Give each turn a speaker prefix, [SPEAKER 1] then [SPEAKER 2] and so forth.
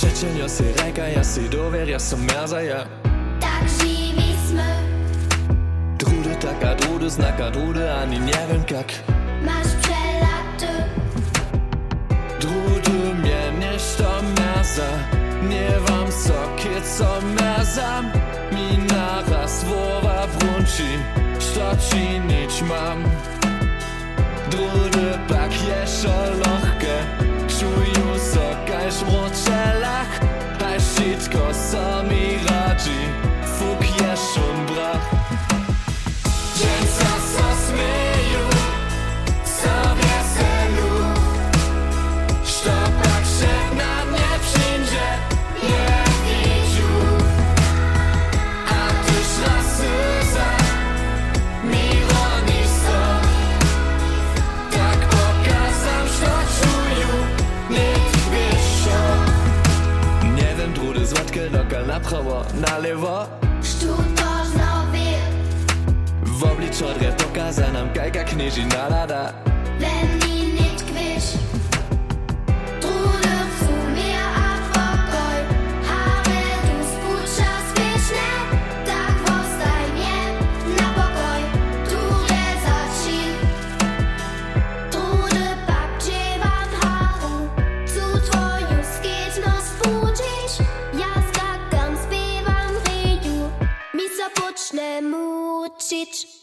[SPEAKER 1] Szczecień, ja si reka, ja si dover, ja som merza, ja.
[SPEAKER 2] Tak živí sme,
[SPEAKER 1] Drudy taka, drudy znaka, drudy ani nie wiem jak.
[SPEAKER 2] Máš přelaty.
[SPEAKER 1] Drudy mnie nešto merza Nie wam co, kiedy co merzam Mi naraz słowa brunci Što činić mam. Drudy Paczkę loka napchała,
[SPEAKER 2] nalewa Sztuka znowu
[SPEAKER 1] W obliczu odrę pokaza nam kajka knieży nalada
[SPEAKER 2] Len Mucic